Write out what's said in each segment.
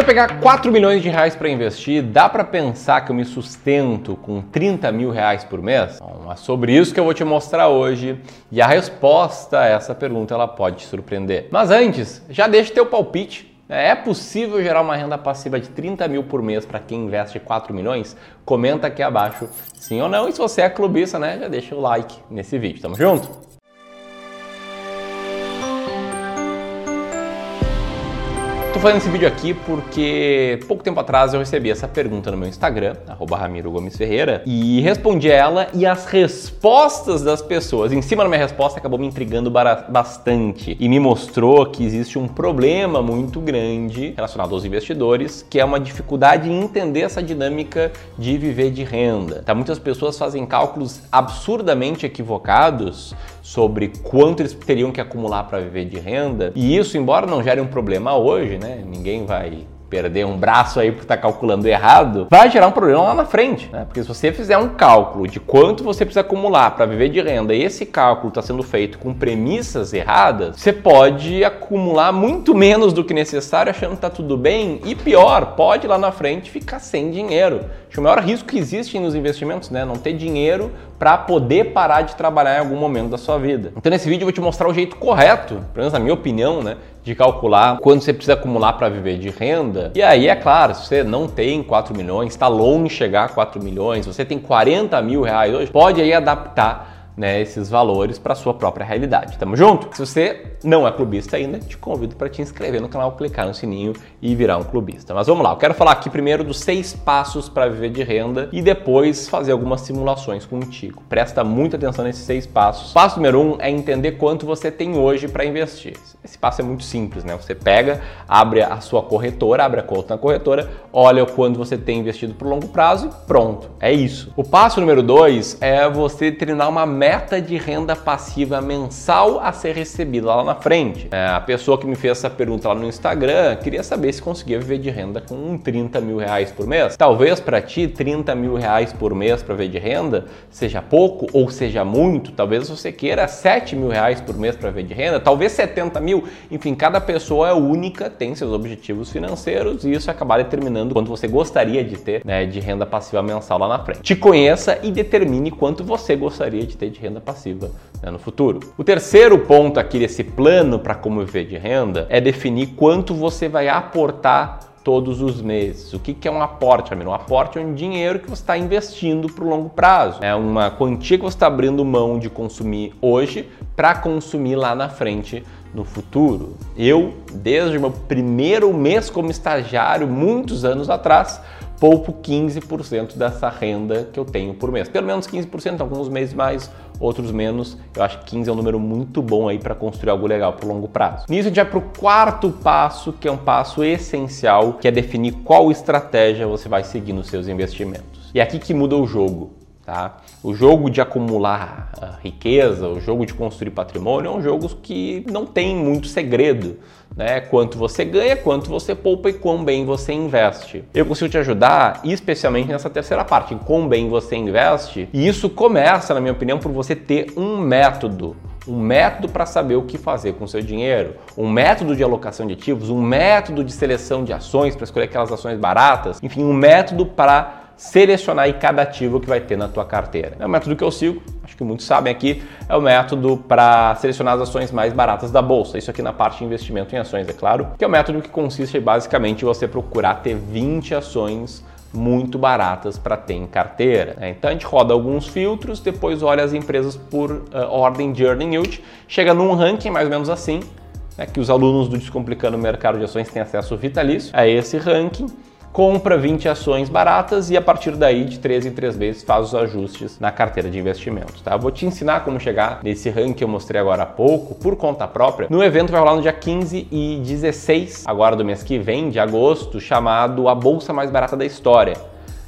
eu pegar 4 milhões de reais para investir, dá para pensar que eu me sustento com 30 mil reais por mês? Bom, é sobre isso que eu vou te mostrar hoje e a resposta a essa pergunta ela pode te surpreender. Mas antes, já deixa teu palpite. É possível gerar uma renda passiva de 30 mil por mês para quem investe 4 milhões? Comenta aqui abaixo sim ou não. E se você é clubista, né, já deixa o like nesse vídeo. Tamo junto? Estou fazendo esse vídeo aqui porque pouco tempo atrás eu recebi essa pergunta no meu Instagram, Ramiro Gomes Ferreira, e respondi a ela e as respostas das pessoas em cima da minha resposta acabou me intrigando bastante e me mostrou que existe um problema muito grande relacionado aos investidores, que é uma dificuldade em entender essa dinâmica de viver de renda. Tá? Muitas pessoas fazem cálculos absurdamente equivocados sobre quanto eles teriam que acumular para viver de renda. E isso, embora não gere um problema hoje, né? Ninguém vai perder um braço aí por estar tá calculando errado, vai gerar um problema lá na frente, né? Porque se você fizer um cálculo de quanto você precisa acumular para viver de renda e esse cálculo está sendo feito com premissas erradas, você pode acumular muito menos do que necessário achando que está tudo bem e pior, pode lá na frente ficar sem dinheiro. Acho o maior risco que existe nos investimentos, né? Não ter dinheiro para poder parar de trabalhar em algum momento da sua vida. Então nesse vídeo eu vou te mostrar o jeito correto, pelo menos na minha opinião, né, de calcular quanto você precisa acumular para viver de renda. E aí, é claro, se você não tem 4 milhões, está longe de chegar a 4 milhões, você tem 40 mil reais hoje, pode aí adaptar né, esses valores para sua própria realidade. Tamo junto? Se você não é clubista ainda, te convido para te inscrever no canal, clicar no sininho e virar um clubista. Mas vamos lá, eu quero falar aqui primeiro dos seis passos para viver de renda e depois fazer algumas simulações contigo. Presta muita atenção nesses seis passos. Passo número um é entender quanto você tem hoje para investir. Esse passo é muito simples, né? Você pega, abre a sua corretora, abre a conta na corretora, olha o quanto você tem investido por longo prazo e pronto. É isso. O passo número dois é você treinar uma meta de renda passiva mensal a ser recebida lá na frente. É, a pessoa que me fez essa pergunta lá no Instagram queria saber se conseguia viver de renda com 30 mil reais por mês. Talvez para ti 30 mil reais por mês para viver de renda seja pouco ou seja muito. Talvez você queira 7 mil reais por mês para viver de renda, talvez 70 mil. Enfim, cada pessoa é única, tem seus objetivos financeiros e isso acaba determinando quanto você gostaria de ter né, de renda passiva mensal lá na frente. Te conheça e determine quanto você gostaria de ter de renda passiva né, no futuro. O terceiro ponto aqui desse plano para como viver de renda é definir quanto você vai aportar todos os meses. O que, que é um aporte, amigo? Um aporte é um dinheiro que você está investindo para o longo prazo. É uma quantia que você está abrindo mão de consumir hoje para consumir lá na frente no futuro. Eu, desde o meu primeiro mês como estagiário, muitos anos atrás, poupo 15% dessa renda que eu tenho por mês. Pelo menos 15%, alguns meses mais, outros menos. Eu acho que 15 é um número muito bom aí para construir algo legal por longo prazo. Nisso a gente vai para o quarto passo, que é um passo essencial, que é definir qual estratégia você vai seguir nos seus investimentos. E é aqui que muda o jogo. Tá? O jogo de acumular ah, riqueza, o jogo de construir patrimônio é um jogo que não tem muito segredo. Né? Quanto você ganha, quanto você poupa e quão bem você investe. Eu consigo te ajudar, especialmente nessa terceira parte, em quão bem você investe. E isso começa, na minha opinião, por você ter um método um método para saber o que fazer com seu dinheiro, um método de alocação de ativos, um método de seleção de ações para escolher aquelas ações baratas, enfim, um método para selecionar aí cada ativo que vai ter na tua carteira. É o método que eu sigo, acho que muitos sabem aqui, é o método para selecionar as ações mais baratas da bolsa. Isso aqui na parte de investimento em ações, é claro, que é o método que consiste basicamente em você procurar ter 20 ações muito baratas para ter em carteira. Né? Então a gente roda alguns filtros, depois olha as empresas por uh, ordem de earning yield, chega num ranking mais ou menos assim, né, que os alunos do Descomplicando o Mercado de Ações têm acesso vitalício a esse ranking compra 20 ações baratas e a partir daí, de 3 em 3 vezes, faz os ajustes na carteira de investimentos. Tá? Vou te ensinar como chegar nesse ranking que eu mostrei agora há pouco, por conta própria, no evento vai rolar no dia 15 e 16, agora do mês que vem, de agosto, chamado A Bolsa Mais Barata da História.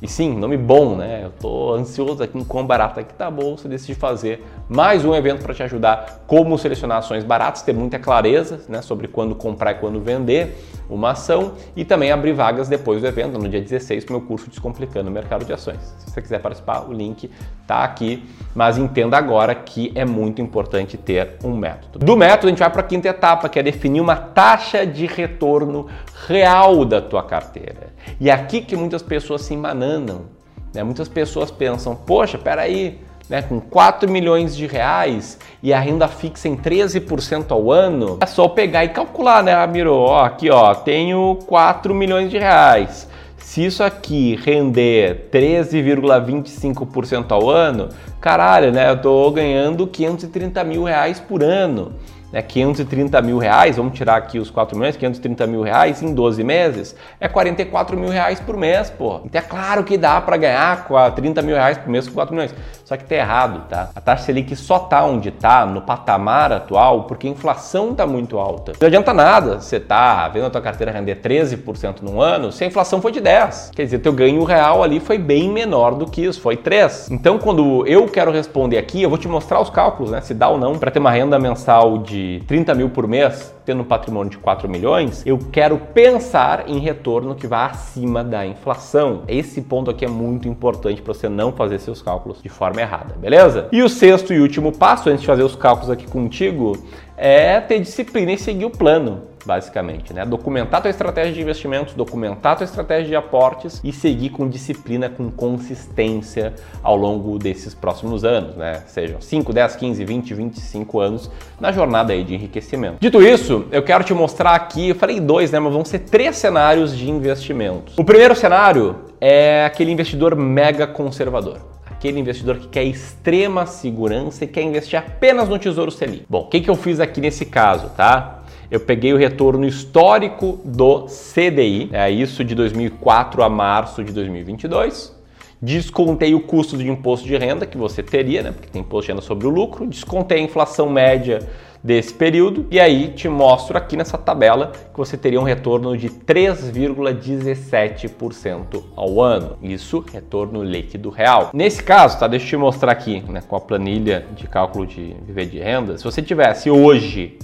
E sim, nome bom, né? Eu tô ansioso aqui em quão barato aqui tá a bolsa, decidi fazer mais um evento para te ajudar como selecionar ações baratas, ter muita clareza né, sobre quando comprar e quando vender uma ação e também abrir vagas depois do evento, no dia 16, para o meu curso Descomplicando o Mercado de Ações. Se você quiser participar, o link tá aqui, mas entenda agora que é muito importante ter um método. Do método, a gente vai para a quinta etapa, que é definir uma taxa de retorno real da tua carteira. E é aqui que muitas pessoas se embananam. Né? Muitas pessoas pensam, poxa, peraí, né, com 4 milhões de reais e a renda fixa em 13% ao ano, é só pegar e calcular, né, Ramiro? Ó, aqui, ó, tenho 4 milhões de reais. Se isso aqui render 13,25% ao ano, caralho, né? Eu tô ganhando 530 mil reais por ano né, 530 mil reais, vamos tirar aqui os 4 milhões, 530 mil reais em 12 meses, é 44 mil reais por mês, pô. Então é claro que dá para ganhar 30 mil reais por mês com 4 milhões. Só que tá errado, tá? A taxa Selic só tá onde tá, no patamar atual, porque a inflação tá muito alta. Não adianta nada você tá vendo a tua carteira render 13% no ano, se a inflação foi de 10. Quer dizer, teu ganho real ali foi bem menor do que isso, foi 3. Então, quando eu quero responder aqui, eu vou te mostrar os cálculos, né? Se dá ou não para ter uma renda mensal de de 30 mil por mês, tendo um patrimônio de 4 milhões, eu quero pensar em retorno que vá acima da inflação. Esse ponto aqui é muito importante para você não fazer seus cálculos de forma errada, beleza? E o sexto e último passo, antes de fazer os cálculos aqui contigo, é ter disciplina e seguir o plano basicamente, né? Documentar tua estratégia de investimentos, documentar tua estratégia de aportes e seguir com disciplina, com consistência ao longo desses próximos anos, né? Sejam 5, 10, 15, 20, 25 anos na jornada aí de enriquecimento. Dito isso, eu quero te mostrar aqui, eu falei dois, né? Mas vão ser três cenários de investimentos. O primeiro cenário é aquele investidor mega conservador aquele investidor que quer extrema segurança e quer investir apenas no Tesouro Selic. Bom, o que, que eu fiz aqui nesse caso, tá? eu peguei o retorno histórico do CDI, é isso de 2004 a março de 2022. Descontei o custo de imposto de renda que você teria, né, porque tem imposto de renda sobre o lucro, descontei a inflação média desse período e aí te mostro aqui nessa tabela que você teria um retorno de 3,17% ao ano. Isso retorno líquido real. Nesse caso, tá, deixa eu te mostrar aqui, né, com a planilha de cálculo de viver de renda. Se você tivesse hoje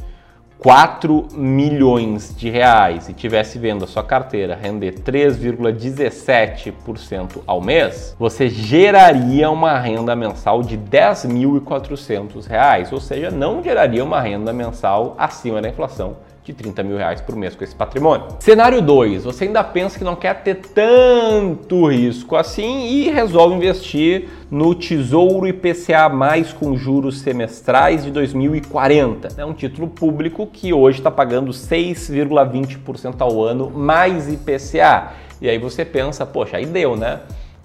4 milhões de reais e tivesse vendo a sua carteira render 3,17% ao mês, você geraria uma renda mensal de 10.400 reais, ou seja, não geraria uma renda mensal acima da inflação de 30 mil reais por mês com esse patrimônio. Cenário 2, você ainda pensa que não quer ter tanto risco assim e resolve investir no Tesouro IPCA mais com juros semestrais de 2040. É um título público que hoje está pagando 6,20% ao ano mais IPCA. E aí você pensa, poxa, aí deu, né?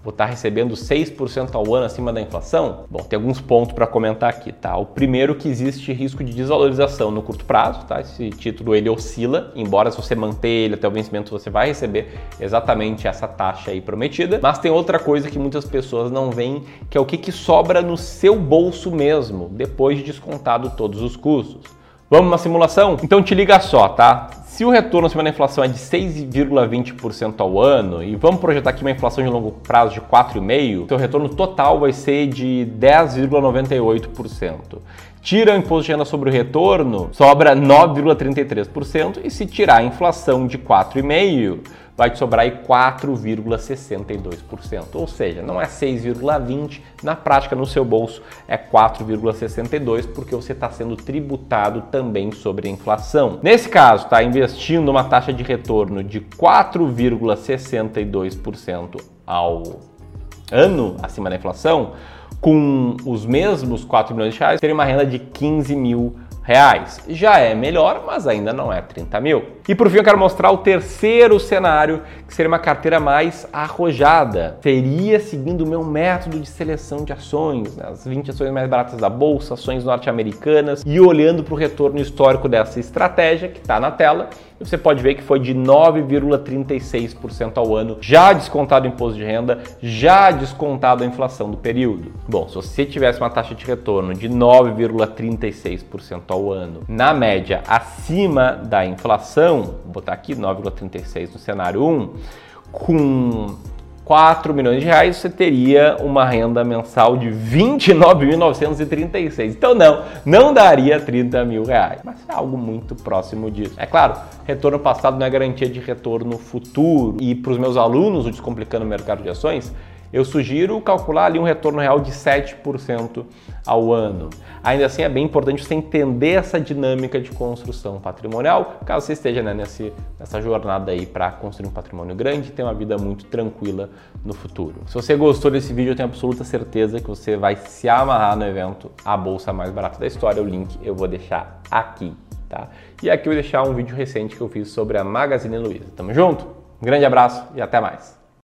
Vou estar recebendo 6% ao ano acima da inflação? Bom, tem alguns pontos para comentar aqui, tá? O primeiro que existe risco de desvalorização no curto prazo, tá? Esse título ele oscila, embora se você manter ele até o vencimento você vai receber exatamente essa taxa aí prometida. Mas tem outra coisa que muitas pessoas não veem, que é o que, que sobra no seu bolso mesmo, depois de descontado todos os custos. Vamos uma simulação? Então te liga só, tá? Se o retorno acima da inflação é de 6,20% ao ano, e vamos projetar aqui uma inflação de longo prazo de 4,5%, seu retorno total vai ser de 10,98%. Tira o imposto de renda sobre o retorno, sobra 9,33%, e se tirar a inflação de 4,5%, vai te sobrar aí 4,62%. Ou seja, não é 6,20%, na prática no seu bolso é 4,62%, porque você está sendo tributado também sobre a inflação. Nesse caso, está investindo uma taxa de retorno de 4,62% ao ano acima da inflação, com os mesmos 4 milhões de reais, teria uma renda de 15 mil reais. Já é melhor, mas ainda não é 30 mil. E por fim eu quero mostrar o terceiro cenário, que seria uma carteira mais arrojada. Seria seguindo o meu método de seleção de ações, né? as 20 ações mais baratas da bolsa, ações norte-americanas, e olhando para o retorno histórico dessa estratégia que está na tela, você pode ver que foi de 9,36% ao ano, já descontado o imposto de renda, já descontado a inflação do período. Bom, se você tivesse uma taxa de retorno de 9,36% ao ano, na média acima da inflação, vou botar aqui 9,36 no cenário 1, com 4 milhões de reais, você teria uma renda mensal de 29.936. Então não, não daria 30 mil reais, mas é algo muito próximo disso. É claro, retorno passado não é garantia de retorno futuro. E para os meus alunos, o Descomplicando o Mercado de Ações, eu sugiro calcular ali um retorno real de 7% ao ano. Ainda assim, é bem importante você entender essa dinâmica de construção patrimonial, caso você esteja né, nesse, nessa jornada aí para construir um patrimônio grande e ter uma vida muito tranquila no futuro. Se você gostou desse vídeo, eu tenho absoluta certeza que você vai se amarrar no evento A Bolsa Mais Barata da História. O link eu vou deixar aqui, tá? E aqui eu vou deixar um vídeo recente que eu fiz sobre a Magazine Luiza. Tamo junto? Um grande abraço e até mais!